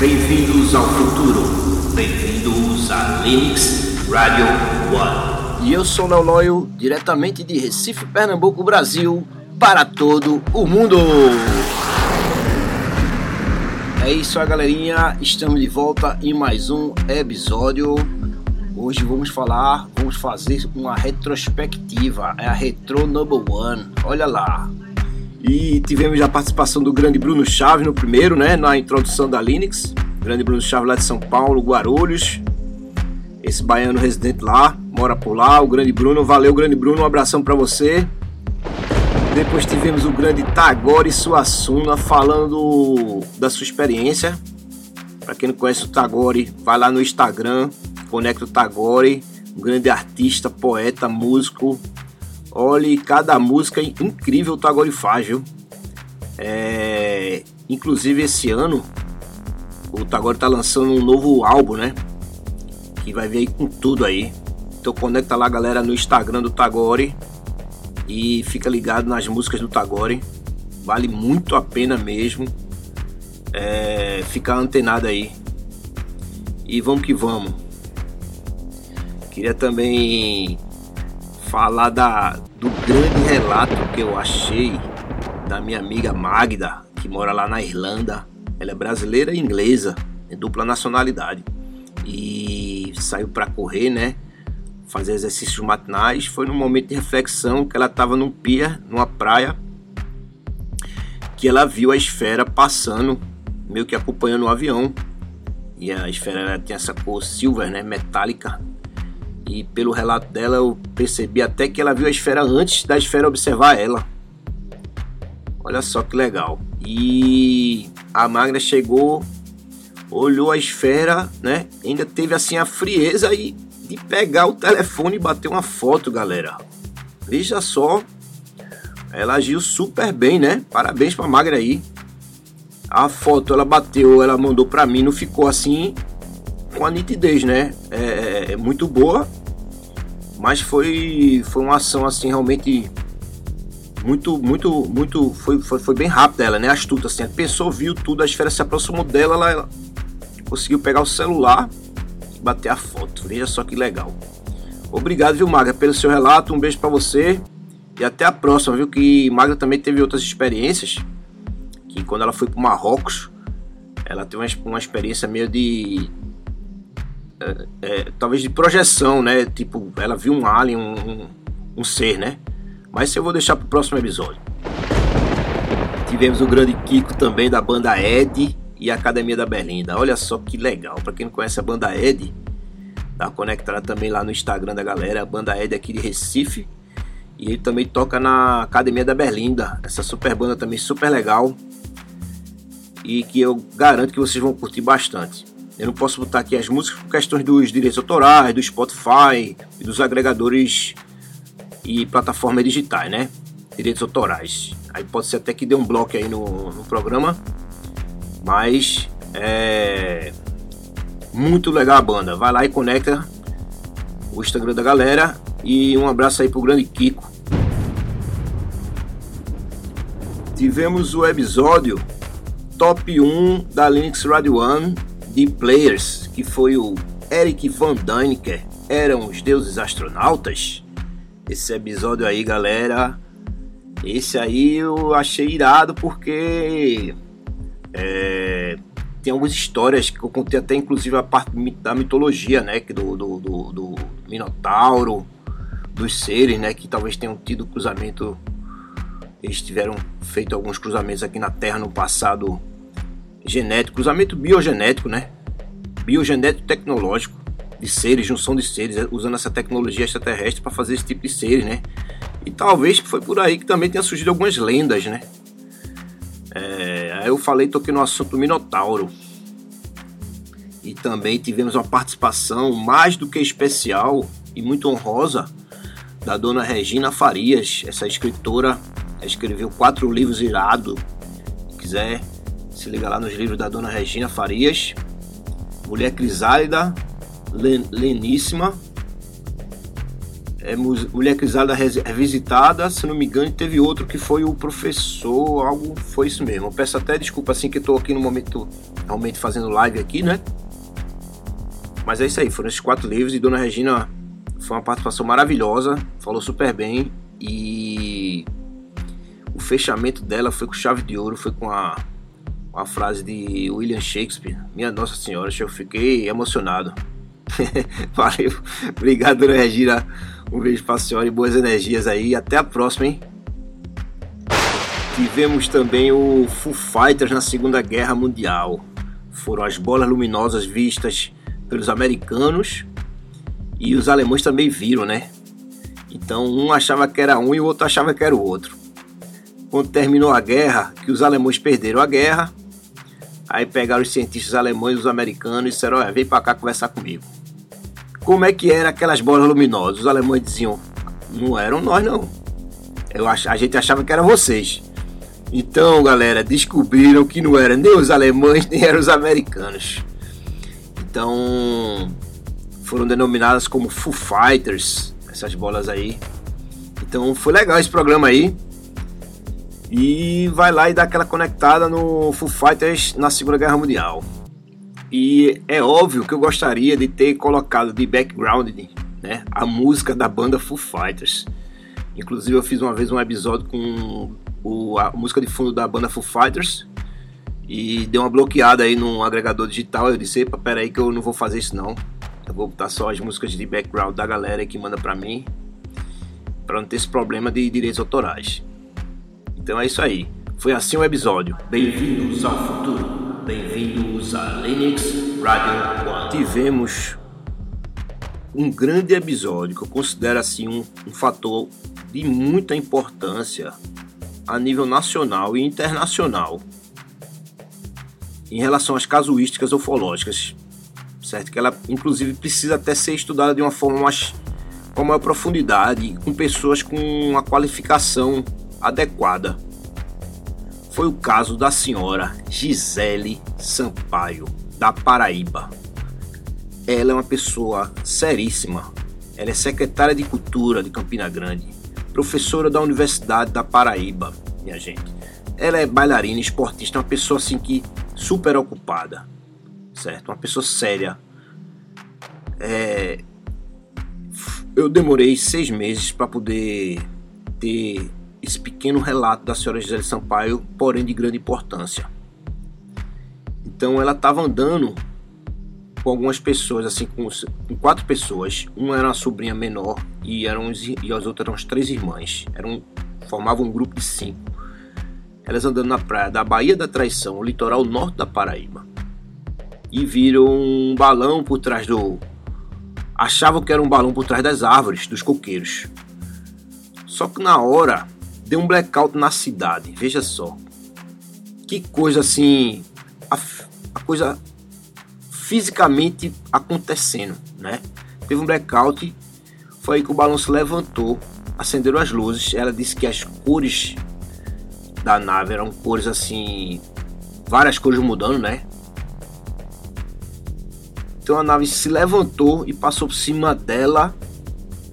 Bem-vindos ao futuro. Bem-vindos a Linux Radio One. E eu sou Léo Loyo, diretamente de Recife, Pernambuco, Brasil, para todo o mundo. É isso aí, galerinha. Estamos de volta em mais um episódio. Hoje vamos falar, vamos fazer uma retrospectiva. É a Retro Number One. Olha lá. E tivemos a participação do grande Bruno Chaves no primeiro, né? Na introdução da Linux. Grande Bruno Chaves lá de São Paulo, Guarulhos. Esse baiano residente lá, mora por lá. O grande Bruno, valeu, grande Bruno. Um abração para você. Depois tivemos o grande Tagore Suassuna falando da sua experiência. Para quem não conhece o Tagore, vai lá no Instagram, conecta o Tagore, um grande artista, poeta, músico, Olhe, cada música incrível o Tagore faz, viu? É, inclusive esse ano o Tagore tá lançando um novo álbum, né? Que vai vir aí com tudo aí. Então conecta lá galera no Instagram do Tagore e fica ligado nas músicas do Tagore. Vale muito a pena mesmo é, ficar antenado aí. E vamos que vamos. Queria também falar da, do grande relato que eu achei da minha amiga Magda, que mora lá na Irlanda. Ela é brasileira e inglesa, é dupla nacionalidade. E saiu para correr, né? Fazer exercícios matinais. Foi num momento de reflexão que ela estava num pier, numa praia, que ela viu a esfera passando, meio que acompanhando o avião. E a esfera tinha essa cor silver, né? Metálica e pelo relato dela, eu percebi até que ela viu a esfera antes da esfera observar ela. Olha só que legal. E a Magna chegou, olhou a esfera, né? Ainda teve assim a frieza aí de pegar o telefone e bater uma foto, galera. Veja só. Ela agiu super bem, né? Parabéns pra Magra aí. A foto ela bateu, ela mandou pra mim, não ficou assim com a nitidez, né? É, é, é, muito boa, mas foi, foi uma ação assim realmente muito, muito, muito. Foi, foi, foi bem rápida ela, né? Astuta, assim. A pessoa viu tudo, a esfera se aproximou dela, ela, ela conseguiu pegar o celular e bater a foto. Veja só que legal. Obrigado, viu, Magra, pelo seu relato. Um beijo para você e até a próxima, viu? Que Magra também teve outras experiências. Que quando ela foi para Marrocos, ela teve uma, uma experiência meio de é, é, talvez de projeção, né? Tipo, ela viu um alien, um, um, um ser, né? Mas isso eu vou deixar para o próximo episódio. Tivemos o grande Kiko também da banda Ed e Academia da Berlinda. Olha só que legal. Para quem não conhece a banda Ed, tá conectada também lá no Instagram da galera. A banda Ed aqui de Recife. E ele também toca na Academia da Berlinda. Essa super banda também super legal. E que eu garanto que vocês vão curtir bastante. Eu não posso botar aqui as músicas por questões dos direitos autorais, do Spotify e dos agregadores e plataformas digitais, né? Direitos autorais. Aí pode ser até que dê um bloco aí no, no programa, mas é muito legal a banda. Vai lá e conecta o Instagram da galera e um abraço aí pro grande Kiko. Tivemos o episódio Top 1 da Linux Radio One de Players, que foi o Eric Van Daniker, eram os deuses astronautas. Esse episódio aí, galera, esse aí eu achei irado porque é, tem algumas histórias que eu contei até inclusive a parte da mitologia, né, do, do, do, do Minotauro, dos seres, né, que talvez tenham tido cruzamento, eles tiveram feito alguns cruzamentos aqui na Terra no passado genético, cruzamento biogenético, né? Biogenético tecnológico de seres, junção de seres, é, usando essa tecnologia extraterrestre para fazer esse tipo de seres, né? E talvez foi por aí que também tenha surgido algumas lendas, né? É, eu falei, toquei no assunto Minotauro. E também tivemos uma participação mais do que especial e muito honrosa da dona Regina Farias, essa escritora escreveu quatro livros irados. Se quiser se liga lá nos livros da dona Regina Farias. Mulher crisálida, len, leníssima. é, Mulher Crisada Revisitada, se não me engano, teve outro que foi o Professor, algo, foi isso mesmo. Eu peço até desculpa assim que tô aqui no momento realmente fazendo live aqui, né? Mas é isso aí, foram esses quatro livros e Dona Regina foi uma participação maravilhosa, falou super bem e o fechamento dela foi com chave de ouro, foi com a, a frase de William Shakespeare. Minha Nossa Senhora, eu fiquei emocionado. Valeu, obrigado, Dona Regina. Um beijo pra senhora e boas energias aí. Até a próxima, hein? Tivemos também o Foo Fighters na Segunda Guerra Mundial. Foram as bolas luminosas vistas pelos americanos e os alemães também viram, né? Então um achava que era um e o outro achava que era o outro. Quando terminou a guerra, que os alemães perderam a guerra, aí pegaram os cientistas alemães os americanos e disseram: Olha, vem pra cá conversar comigo como é que eram aquelas bolas luminosas. Os alemães diziam, não eram nós não. Eu ach, a gente achava que eram vocês. Então, galera, descobriram que não eram nem os alemães, nem eram os americanos. Então, foram denominadas como Foo Fighters, essas bolas aí. Então, foi legal esse programa aí. E vai lá e dá aquela conectada no Foo Fighters na Segunda Guerra Mundial. E é óbvio que eu gostaria de ter colocado de background né, a música da banda Foo Fighters. Inclusive eu fiz uma vez um episódio com o, a música de fundo da banda Foo Fighters e deu uma bloqueada aí no agregador digital. Eu disse, epa, pera aí que eu não vou fazer isso não. Eu vou botar só as músicas de background da galera que manda pra mim para não ter esse problema de direitos autorais. Então é isso aí. Foi assim o episódio. Bem-vindos ao futuro. Bem-vindos a Linux Radio One. Tivemos um grande episódio que eu considero assim um, um fator de muita importância a nível nacional e internacional em relação às casuísticas ufológicas, certo? Que ela, inclusive, precisa até ser estudada de uma forma mais com maior profundidade, com pessoas com uma qualificação adequada foi o caso da senhora Gisele Sampaio, da Paraíba. Ela é uma pessoa seríssima. Ela é secretária de Cultura de Campina Grande, professora da Universidade da Paraíba, minha gente. Ela é bailarina, esportista, uma pessoa assim que super ocupada, certo? Uma pessoa séria. É... Eu demorei seis meses para poder ter esse pequeno relato da senhora Gisele Sampaio, porém de grande importância. Então ela estava andando com algumas pessoas, assim, com, com, quatro pessoas. Uma era uma sobrinha menor e, eram, e as outras eram as três irmãs. Eram, formavam um grupo de cinco. Elas andando na praia da Baía da Traição, litoral norte da Paraíba. E viram um balão por trás do. Achavam que era um balão por trás das árvores, dos coqueiros. Só que na hora deu um blackout na cidade. Veja só. Que coisa assim. A, a coisa fisicamente acontecendo, né? Teve um blackout. Foi aí que o balão se levantou. Acenderam as luzes. Ela disse que as cores da nave eram cores assim. Várias cores mudando, né? Então a nave se levantou e passou por cima dela,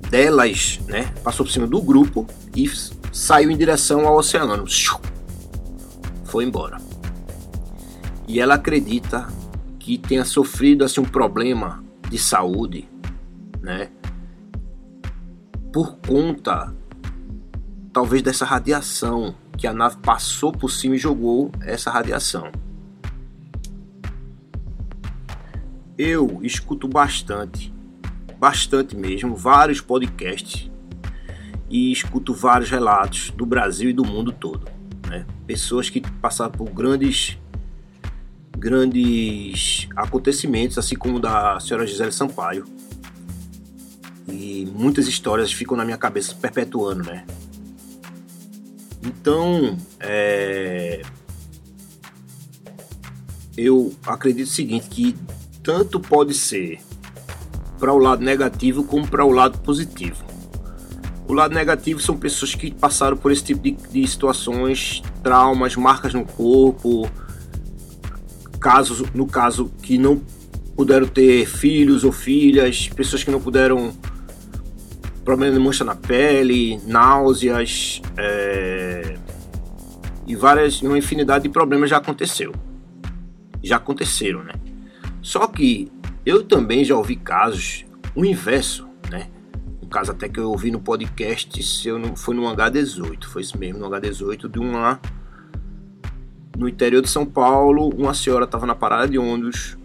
delas, né? Passou por cima do grupo e saiu em direção ao oceano. Foi embora. E ela acredita que tenha sofrido assim um problema de saúde, né? Por conta talvez dessa radiação que a nave passou por cima e jogou essa radiação. Eu escuto bastante, bastante mesmo, vários podcasts e escuto vários relatos do Brasil e do mundo todo. Né? Pessoas que passaram por grandes grandes acontecimentos, assim como da senhora Gisele Sampaio. E muitas histórias ficam na minha cabeça perpetuando, né? Então, é... eu acredito o seguinte, que tanto pode ser para o lado negativo como para o lado positivo. O lado negativo são pessoas que passaram por esse tipo de, de situações, traumas, marcas no corpo, casos, no caso, que não puderam ter filhos ou filhas, pessoas que não puderam problema de mancha na pele, náuseas é, e várias, uma infinidade de problemas já aconteceu. Já aconteceram, né? Só que eu também já ouvi casos, o inverso, caso até que eu ouvi no podcast, se eu não, foi no H18, foi isso mesmo, no H18, de uma. No interior de São Paulo, uma senhora estava na parada de ônibus,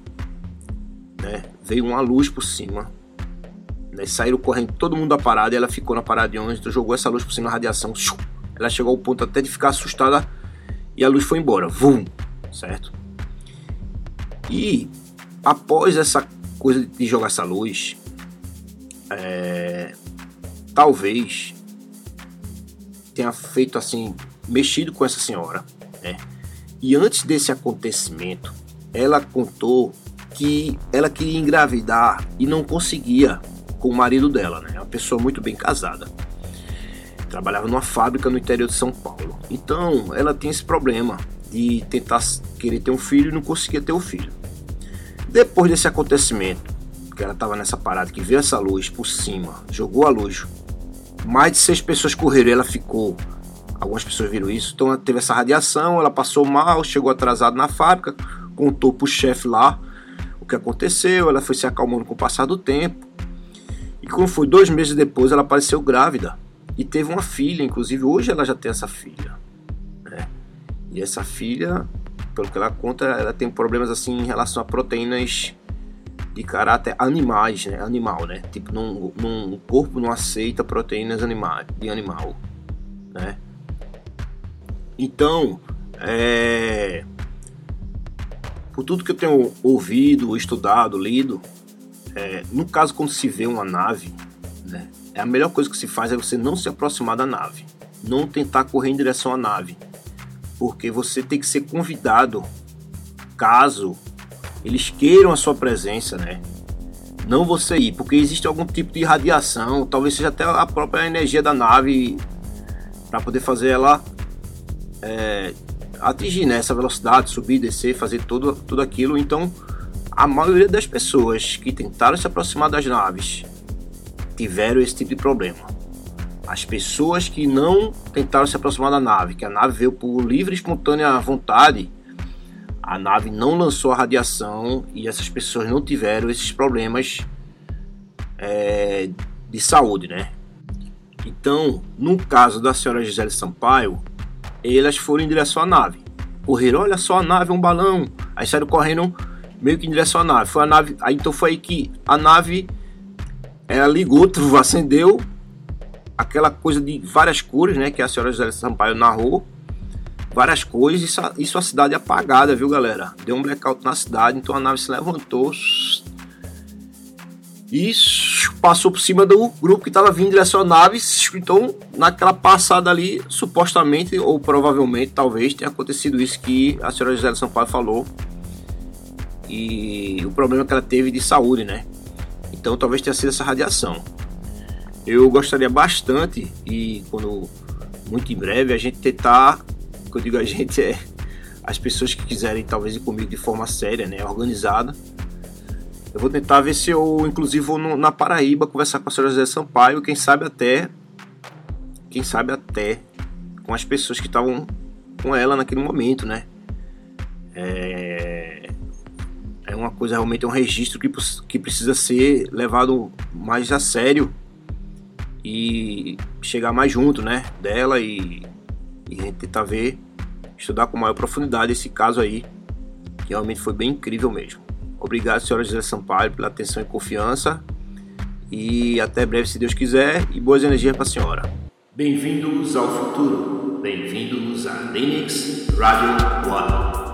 né? Veio uma luz por cima, né? Saíram correndo todo mundo da parada e ela ficou na parada de ônibus, então jogou essa luz por cima da radiação. Ela chegou ao ponto até de ficar assustada e a luz foi embora. Vum! Certo? E após essa coisa de jogar essa luz, é, talvez tenha feito assim, mexido com essa senhora, né? E antes desse acontecimento, ela contou que ela queria engravidar e não conseguia com o marido dela, né? Uma pessoa muito bem casada. Trabalhava numa fábrica no interior de São Paulo. Então, ela tem esse problema de tentar querer ter um filho e não conseguia ter o um filho. Depois desse acontecimento, que ela estava nessa parada, que veio essa luz por cima, jogou a luz, mais de seis pessoas correram e ela ficou. Algumas pessoas viram isso, então teve essa radiação, ela passou mal, chegou atrasado na fábrica, contou pro chefe lá o que aconteceu, ela foi se acalmando com o passar do tempo. E como foi dois meses depois, ela apareceu grávida e teve uma filha, inclusive hoje ela já tem essa filha. Né? E essa filha pelo que ela conta, ela tem problemas assim em relação a proteínas de caráter animais, né? Animal, né? Tipo, num, num corpo não aceita proteínas animais, de animal, né? Então, é... por tudo que eu tenho ouvido, estudado, lido, é... no caso quando se vê uma nave, né? É a melhor coisa que se faz é você não se aproximar da nave, não tentar correr em direção à nave, porque você tem que ser convidado caso eles queiram a sua presença, né? Não você ir, porque existe algum tipo de radiação, talvez seja até a própria energia da nave para poder fazer ela é, atingir né, essa velocidade, subir, descer, fazer tudo, tudo aquilo. Então, a maioria das pessoas que tentaram se aproximar das naves tiveram esse tipo de problema. As pessoas que não tentaram se aproximar da nave, que a nave veio por livre e espontânea vontade, a nave não lançou a radiação e essas pessoas não tiveram esses problemas é, de saúde, né? Então, no caso da senhora Gisele Sampaio, elas foram em direção à nave. Correram, olha só, a nave é um balão. Aí saíram correndo meio que em direção à nave. Foi a nave, aí então foi aí que a nave ela ligou, acendeu aquela coisa de várias cores, né? Que a senhora José Sampaio narrou. Várias cores, isso, isso a cidade apagada, viu, galera? Deu um blackout na cidade, então a nave se levantou e passou por cima do grupo que estava vindo em direção à nave. Então, naquela passada ali, supostamente, ou provavelmente, talvez, tenha acontecido isso que a senhora José Sampaio falou. E o problema que ela teve de saúde, né? Então, talvez tenha sido essa radiação. Eu gostaria bastante e quando muito em breve a gente tentar, quando eu digo a gente é as pessoas que quiserem talvez ir comigo de forma séria, né, organizada. Eu vou tentar ver se eu inclusive vou no, na Paraíba conversar com a senhora José Sampaio, quem sabe até quem sabe até com as pessoas que estavam com ela naquele momento, né? É, é uma coisa realmente é um registro que, que precisa ser levado mais a sério e chegar mais junto, né, dela e, e a gente tentar ver, estudar com maior profundidade esse caso aí, que realmente foi bem incrível mesmo. Obrigado, senhora José Sampaio, pela atenção e confiança. E até breve, se Deus quiser, e boas energias para a senhora. Bem-vindos ao futuro. Bem-vindos a Linux Radio One.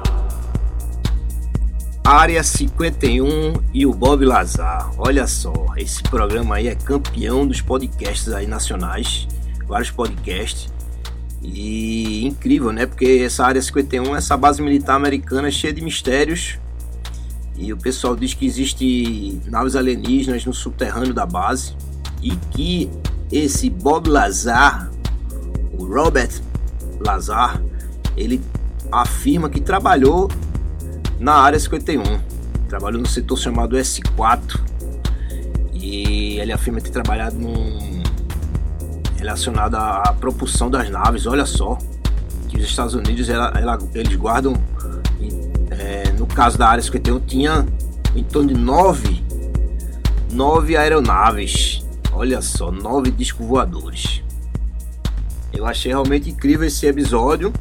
Área 51 e o Bob Lazar. Olha só, esse programa aí é campeão dos podcasts aí nacionais, vários podcasts. E incrível, né? Porque essa área 51, essa base militar americana cheia de mistérios. E o pessoal diz que existe naves alienígenas no subterrâneo da base e que esse Bob Lazar, o Robert Lazar, ele afirma que trabalhou na área 51. Trabalhou no setor chamado S4 e ele afirma ter trabalhado num, relacionada à propulsão das naves. Olha só, que os Estados Unidos ela, ela, eles guardam, é, no caso da área 51, tinha em torno de nove, nove aeronaves. Olha só, nove discos voadores. Eu achei realmente incrível esse episódio.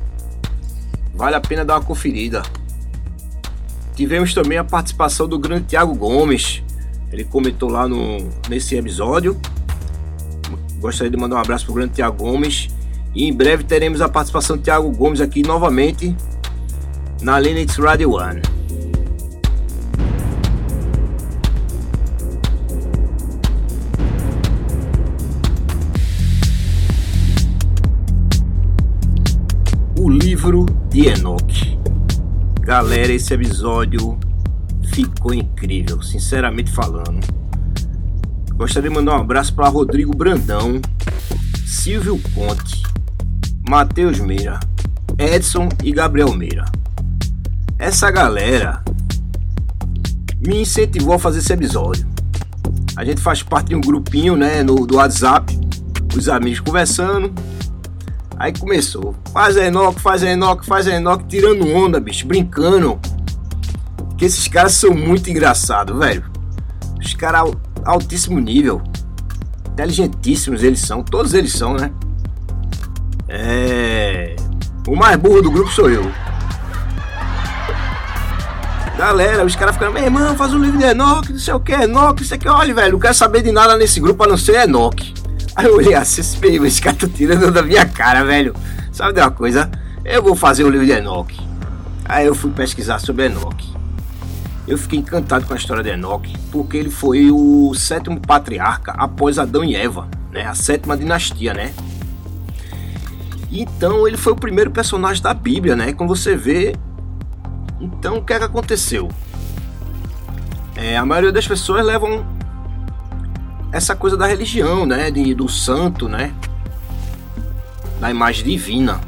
Vale a pena dar uma conferida. Tivemos também a participação do grande Thiago Gomes. Ele comentou lá no, nesse episódio. Gostaria de mandar um abraço para o grande Thiago Gomes. E em breve teremos a participação do Thiago Gomes aqui novamente na Linux Radio One. O livro de Enoch. Galera, esse episódio ficou incrível, sinceramente falando. Gostaria de mandar um abraço para Rodrigo Brandão, Silvio Conte, Matheus Meira, Edson e Gabriel Meira. Essa galera me incentivou a fazer esse episódio. A gente faz parte de um grupinho, né, no, do WhatsApp, os amigos conversando. Aí começou, faz Enoch, faz Enoch, faz Enoch, tirando onda, bicho, brincando. Que esses caras são muito engraçados, velho. Os caras altíssimo nível. Inteligentíssimos eles são, todos eles são, né? É. O mais burro do grupo sou eu. Galera, os caras ficam, meu irmão, faz um livro de Enoch, não sei o que, Enoch, isso aqui, olha, velho, não quero saber de nada nesse grupo a não ser Enoch. Aí eu olhei assim, esse cara tá tirando da minha cara, velho. Sabe de uma coisa? Eu vou fazer um livro de Enoch. Aí eu fui pesquisar sobre Enoch. Eu fiquei encantado com a história de Enoch, porque ele foi o sétimo patriarca após Adão e Eva, né? A sétima dinastia, né? Então ele foi o primeiro personagem da Bíblia, né? Como você vê. Então o que é que aconteceu? É, a maioria das pessoas levam essa coisa da religião, né? De, do santo, né? Da imagem divina.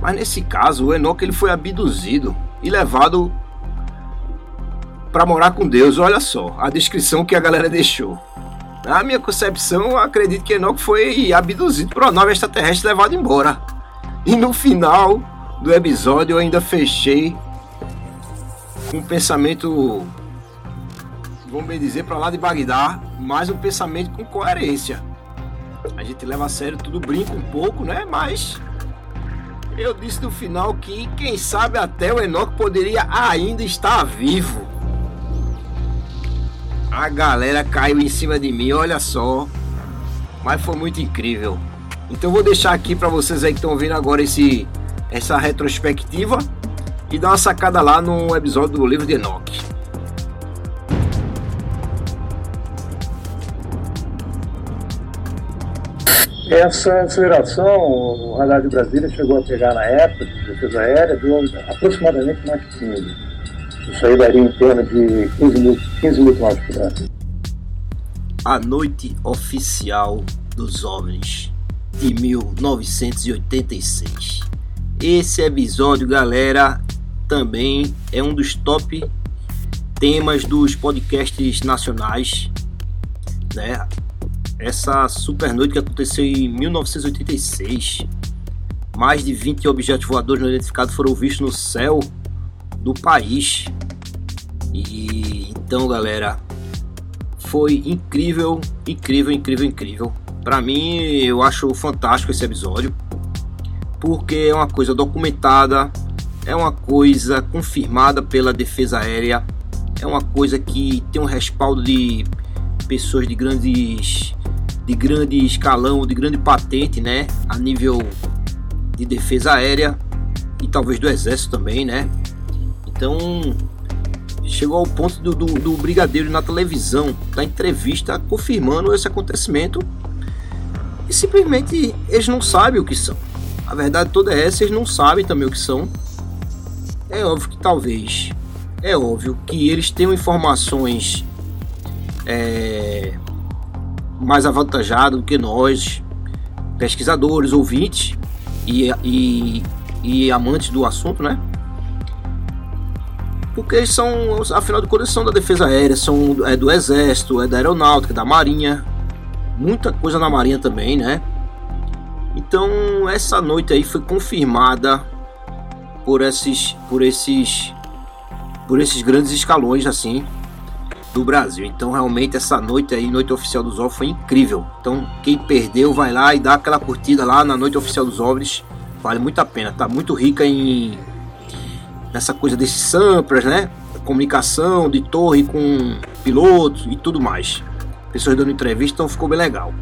Mas nesse caso, o Enoch ele foi abduzido e levado para morar com Deus. Olha só a descrição que a galera deixou. Na minha concepção, acredito que Enoch foi abduzido por uma nave extraterrestre levado embora. E no final do episódio eu ainda fechei um pensamento, vamos dizer, para lá de Bagdá, mas um pensamento com coerência. A gente leva a sério tudo, brinca um pouco, né? Mas eu disse no final que quem sabe até o Enoch poderia ainda estar vivo a galera caiu em cima de mim, olha só. Mas foi muito incrível. Então vou deixar aqui para vocês aí que estão vendo agora esse essa retrospectiva e dar uma sacada lá no episódio do livro de Enoch. Essa aceleração, o radar de Brasília chegou a pegar na época de defesa aérea, deu aproximadamente mais 15. Isso aí daria em torno de 15 mil, 15 mil km por hora. A noite oficial dos OVNIs de 1986. Esse episódio, galera, também é um dos top temas dos podcasts nacionais, né? Essa super noite que aconteceu em 1986. Mais de 20 objetos voadores não identificados foram vistos no céu do país. E então, galera, foi incrível, incrível, incrível, incrível. Para mim, eu acho fantástico esse episódio, porque é uma coisa documentada, é uma coisa confirmada pela defesa aérea, é uma coisa que tem um respaldo de pessoas de grandes de grande escalão, de grande patente, né, a nível de defesa aérea e talvez do exército também, né? Então, chegou ao ponto do, do, do brigadeiro na televisão, da entrevista, confirmando esse acontecimento. E simplesmente eles não sabem o que são. A verdade toda é essa, eles não sabem também o que são. É óbvio que talvez, é óbvio que eles tenham informações é, mais avantajadas do que nós, pesquisadores, ouvintes e, e, e amantes do assunto, né? Porque eles são, afinal de contas, são da defesa aérea, são é do exército, é da aeronáutica, da marinha, muita coisa na marinha também, né? Então essa noite aí foi confirmada por esses, por esses, por esses grandes escalões assim do Brasil. Então realmente essa noite aí, noite oficial dos OVNIs, foi incrível. Então quem perdeu vai lá e dá aquela curtida lá na noite oficial dos OVNIs, vale muito a pena. Tá muito rica em nessa coisa desses samplers, né? Comunicação de torre com pilotos e tudo mais. Pessoas dando entrevista, então ficou bem legal.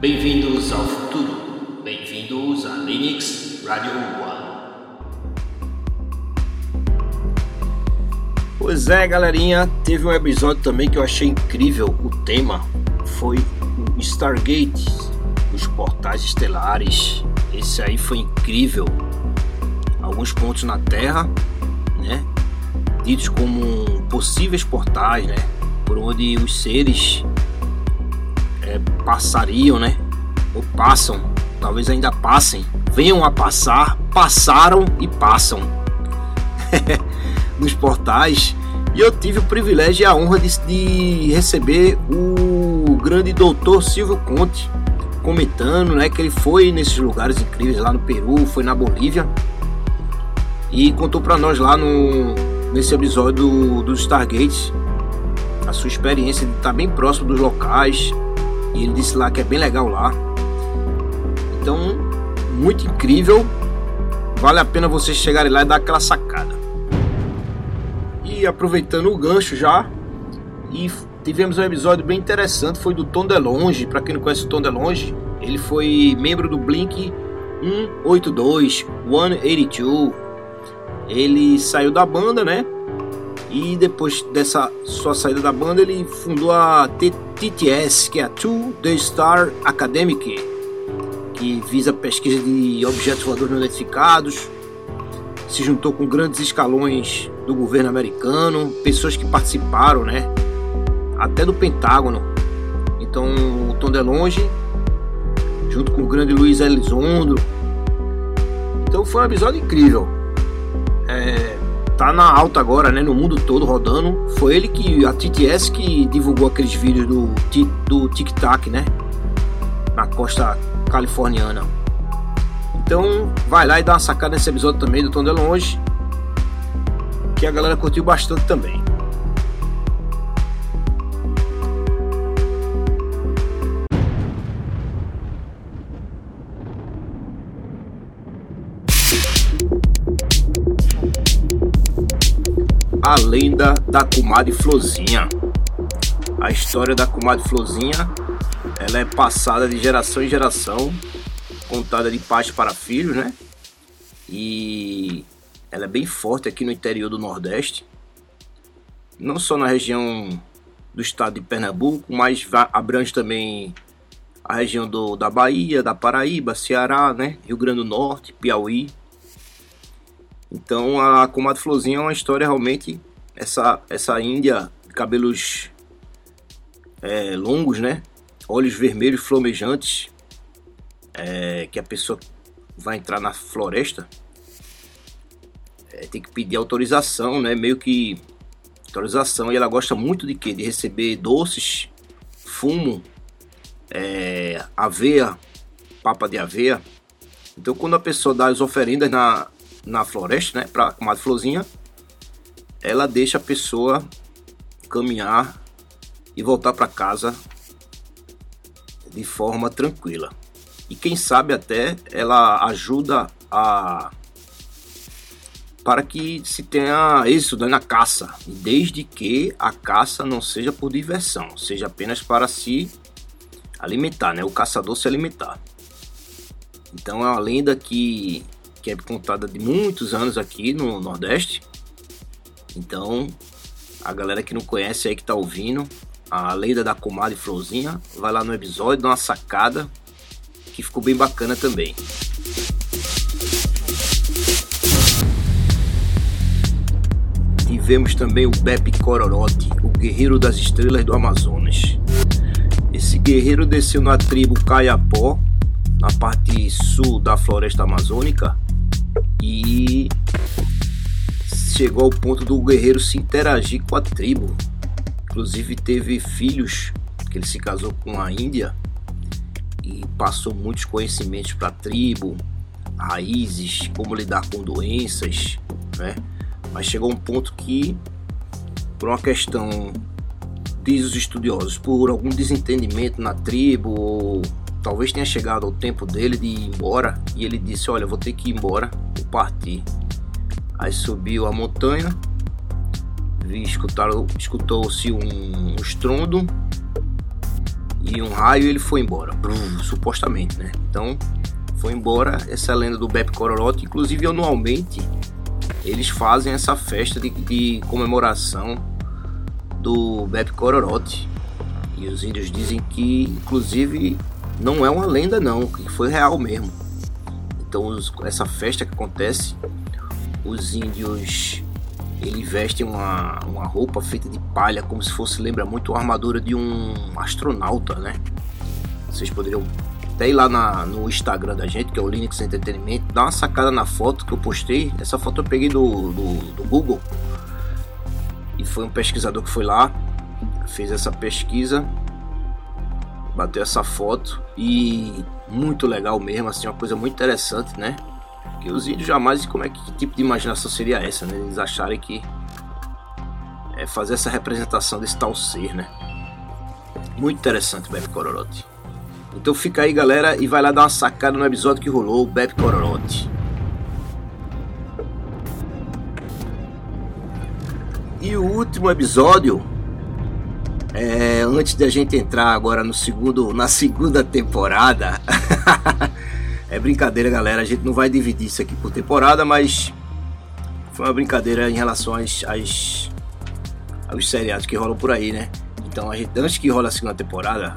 Bem-vindos ao futuro. Bem-vindos a Linux Radio One. Pois é, galerinha, teve um episódio também que eu achei incrível. O tema foi o Stargate, os portais estelares. Esse aí foi incrível. Alguns pontos na Terra, né? Ditos como possíveis portais, né? Por onde os seres é, passariam, né? Ou passam, talvez ainda passem, venham a passar, passaram e passam nos portais. E eu tive o privilégio e a honra de, de receber o grande doutor Silvio Conte comentando, né, que ele foi nesses lugares incríveis lá no Peru, foi na Bolívia e contou para nós lá no nesse episódio do, do Stargate a sua experiência de estar bem próximo dos locais, e ele disse lá que é bem legal lá. Então, muito incrível. Vale a pena vocês chegarem lá e dar aquela sacada. E aproveitando o gancho já, e tivemos um episódio bem interessante, foi do Tom DeLonge. Para quem não conhece o Tom DeLonge, ele foi membro do Blink 182, 182. Ele saiu da banda, né? E depois dessa sua saída da banda, ele fundou a TTS, que é a To The Star Academic, que visa pesquisa de objetos voadores não identificados. Se juntou com grandes escalões do governo americano, pessoas que participaram, né? Até do Pentágono. Então, o Tom DeLonge, junto com o grande Luiz Elizondo. Então, foi um episódio incrível. É, tá na alta agora, né, no mundo todo rodando. Foi ele que a TTS que divulgou aqueles vídeos do do Tic Tac, né, na costa californiana. Então, vai lá e dá uma sacada nesse episódio também do Tom DeLonge, que a galera curtiu bastante também. A lenda da comadre Flozinha. A história da comadre Flozinha, ela é passada de geração em geração, contada de pais para filhos, né? E ela é bem forte aqui no interior do Nordeste, não só na região do estado de Pernambuco, mas abrange também a região do, da Bahia, da Paraíba, Ceará, né? Rio Grande do Norte, Piauí. Então a Comadre Florzinha é uma história realmente essa essa índia de cabelos é, longos, né? Olhos vermelhos flamejantes, é, que a pessoa vai entrar na floresta é, tem que pedir autorização, né? Meio que autorização e ela gosta muito de quê? De receber doces, fumo, é, aveia, papa de aveia. Então quando a pessoa dá as oferendas na, na floresta, né, para uma florzinha, ela deixa a pessoa caminhar e voltar para casa de forma tranquila. E quem sabe até ela ajuda a para que se tenha êxito na caça, desde que a caça não seja por diversão, seja apenas para se alimentar, né? O caçador se alimentar. Então é uma lenda que que é contada de muitos anos aqui no Nordeste. Então, a galera que não conhece aí que tá ouvindo, a lenda da comadre Florzinha, vai lá no episódio, dá uma sacada, que ficou bem bacana também. Tivemos também o Beppe Cororote, o guerreiro das estrelas do Amazonas. Esse guerreiro desceu na tribo Caiapó, na parte sul da floresta amazônica, e chegou ao ponto do guerreiro se interagir com a tribo. Inclusive teve filhos que ele se casou com a Índia e passou muitos conhecimentos para a tribo, raízes, como lidar com doenças, né? Mas chegou um ponto que, por uma questão, diz os estudiosos, por algum desentendimento na tribo, ou talvez tenha chegado o tempo dele de ir embora, e ele disse: Olha, vou ter que ir embora, vou partir. Aí subiu a montanha, escutou-se um, um estrondo e um raio e ele foi embora, supostamente, né? Então foi embora essa lenda do Bep Cororote, inclusive anualmente eles fazem essa festa de, de comemoração do Bep Cororote. E os índios dizem que, inclusive, não é uma lenda não, que foi real mesmo. Então os, essa festa que acontece, os índios eles vestem uma, uma roupa feita de palha, como se fosse, lembra muito a armadura de um astronauta, né? Vocês poderiam até ir lá na, no Instagram da gente, que é o Linux Entretenimento, dá uma sacada na foto que eu postei. Essa foto eu peguei do, do, do Google. E foi um pesquisador que foi lá, fez essa pesquisa, bateu essa foto e muito legal mesmo, assim, uma coisa muito interessante, né? Que os índios jamais, como é que, que tipo de imaginação seria essa, né? Eles acharem que é fazer essa representação desse tal ser, né? Muito interessante, Bebe Cororote. Então fica aí, galera, e vai lá dar uma sacada no episódio que rolou, Bebe Cororote. E o último episódio, é, antes de a gente entrar agora no segundo, na segunda temporada, é brincadeira, galera. A gente não vai dividir isso aqui por temporada, mas foi uma brincadeira em relação às, às aos seriados que rolam por aí, né? Então, a gente, antes que rola a segunda temporada,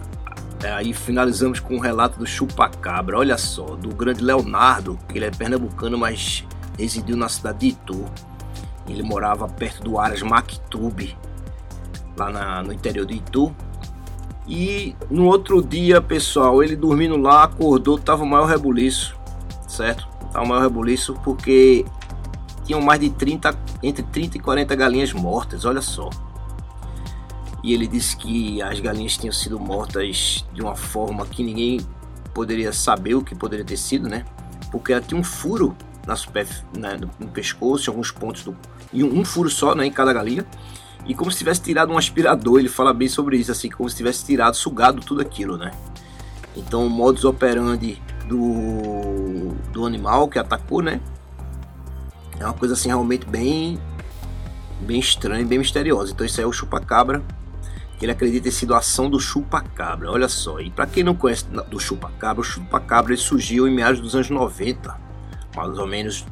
aí finalizamos com um relato do Chupacabra, olha só, do grande Leonardo, que ele é pernambucano, mas residiu na cidade de Itu. Ele morava perto do Aras Mactube, lá na, no interior de Itu. E no outro dia, pessoal, ele dormindo lá, acordou, tava o maior rebuliço, certo? Tava o maior rebuliço porque tinham mais de 30, entre 30 e 40 galinhas mortas, olha só e ele disse que as galinhas tinham sido mortas de uma forma que ninguém poderia saber o que poderia ter sido, né? Porque ela tinha um furo na na, no pescoço, em alguns pontos do, e um, um, furo só, né, em cada galinha, e como se tivesse tirado um aspirador. Ele fala bem sobre isso, assim, como se tivesse tirado, sugado tudo aquilo, né? Então, o modus operandi do, do animal que atacou, né? É uma coisa assim realmente bem bem estranha, bem misteriosa. Então, isso é o chupacabra ele acredita ter sido a ação do chupa-cabra. Olha só, e para quem não conhece do chupa-cabra, o chupa-cabra surgiu em meados dos anos 90, mais ou menos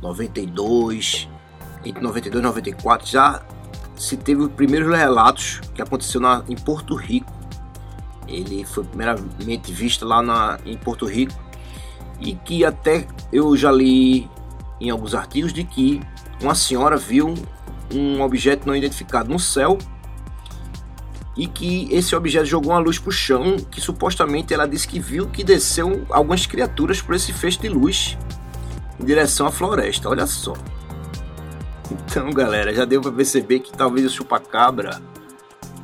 92, entre 92 e 94, já se teve os primeiros relatos que aconteceu na, em Porto Rico. Ele foi primeiramente visto lá na, em Porto Rico e que até eu já li em alguns artigos de que uma senhora viu um objeto não identificado no céu e que esse objeto jogou uma luz para o chão, que supostamente ela disse que viu que desceu algumas criaturas por esse feixe de luz em direção à floresta. Olha só. Então, galera, já deu para perceber que talvez o chupacabra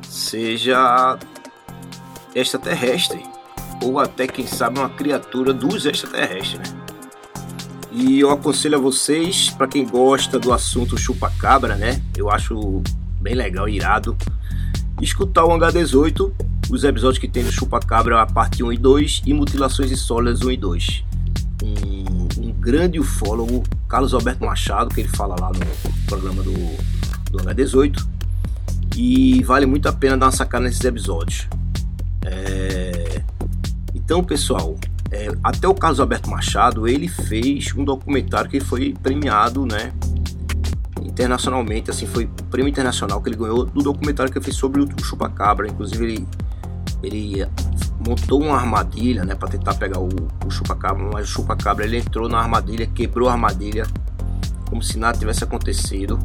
seja extraterrestre ou até quem sabe uma criatura dos extraterrestres, né? E eu aconselho a vocês, para quem gosta do assunto chupacabra, né? Eu acho bem legal, irado escutar o Hangar 18, os episódios que tem do Chupa Cabra, a parte 1 e 2, e Mutilações Insólitas 1 e 2. Um, um grande ufólogo, Carlos Alberto Machado, que ele fala lá no programa do, do Hangar 18. E vale muito a pena dar uma sacada nesses episódios. É... Então, pessoal, é, até o Carlos Alberto Machado, ele fez um documentário que foi premiado, né? internacionalmente, assim, foi prêmio internacional que ele ganhou do documentário que eu fiz sobre o chupacabra. Inclusive, ele, ele montou uma armadilha, né, para tentar pegar o, o chupacabra, mas o chupacabra ele entrou na armadilha, quebrou a armadilha, como se nada tivesse acontecido.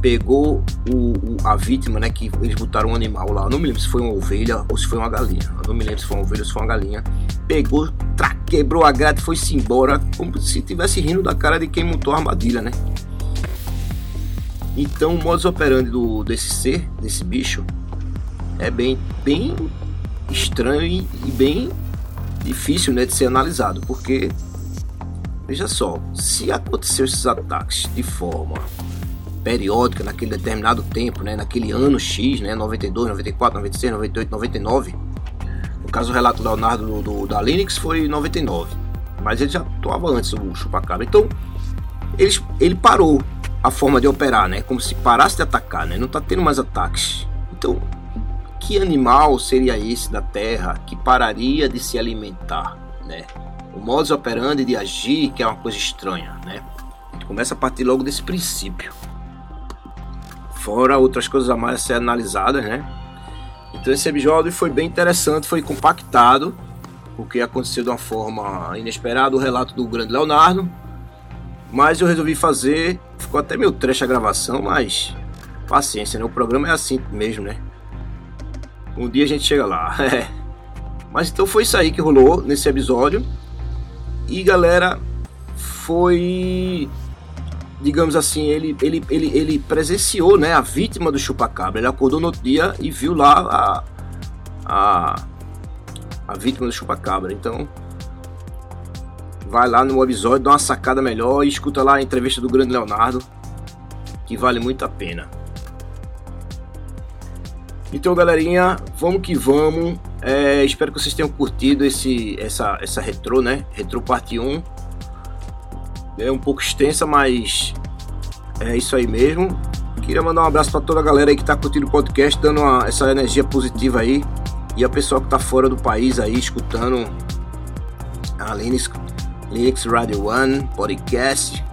Pegou o, o, a vítima, né? Que eles botaram um animal lá. Eu não me lembro se foi uma ovelha ou se foi uma galinha. Eu não me lembro se foi uma ovelha ou se foi uma galinha. Pegou, tra, quebrou a grade foi-se embora. Como se estivesse rindo da cara de quem montou a armadilha, né? Então o modus operandi do, desse ser, desse bicho, é bem, bem estranho e, bem difícil né, de ser analisado, porque veja só, se aconteceu esses ataques de forma periódica naquele determinado tempo, né, naquele ano X, né, 92, 94, 96, 98, 99, no caso o relato do Leonardo do, do, da Linux foi 99, mas ele já atuava antes o chupacabra, então ele, ele parou a forma de operar, né, como se parasse de atacar, né, não está tendo mais ataques, então que animal seria esse da Terra que pararia de se alimentar, né? O modus operandi de agir, que é uma coisa estranha, né? Começa a partir logo desse princípio. Fora outras coisas a mais a ser analisadas, né? Então esse episódio foi bem interessante, foi compactado, porque aconteceu de uma forma inesperada o relato do grande Leonardo. Mas eu resolvi fazer, ficou até meio trecho a gravação, mas paciência, né? O programa é assim mesmo, né? Um dia a gente chega lá. É. Mas então foi isso aí que rolou nesse episódio. E galera, foi. Digamos assim, ele, ele, ele, ele presenciou né, a vítima do chupacabra. Ele acordou no outro dia e viu lá a, a, a vítima do chupacabra. Então, vai lá no episódio, dá uma sacada melhor e escuta lá a entrevista do grande Leonardo, que vale muito a pena. Então, galerinha, vamos que vamos. É, espero que vocês tenham curtido esse, essa, essa retro, né? Retro parte 1. É um pouco extensa, mas é isso aí mesmo. Queria mandar um abraço para toda a galera aí que tá curtindo o podcast, dando uma, essa energia positiva aí. E a pessoa que tá fora do país aí, escutando a Linux, Linux Radio One podcast.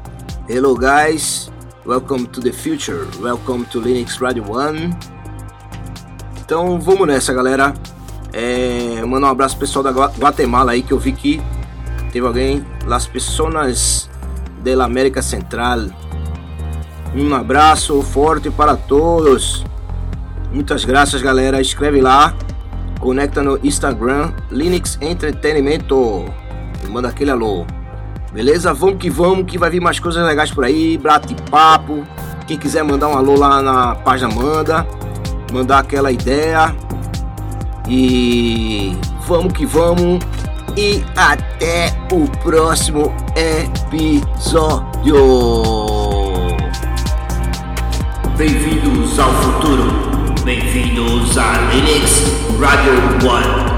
Hello, guys. Welcome to the future. Welcome to Linux Radio One. Então vamos nessa, galera. É, mando um abraço pessoal da Guatemala aí que eu vi que teve alguém, Las Personas da América Central. Um abraço forte para todos. Muitas graças, galera. Escreve lá. Conecta no Instagram Linux Entretenimento. Manda aquele alô. Beleza? Vamos que vamos, que vai vir mais coisas legais por aí. Bate papo. Quem quiser mandar um alô lá na página, manda mandar aquela ideia. E vamos que vamos. E até o próximo episódio. Bem-vindos ao futuro. Bem-vindos a Linux Radio One.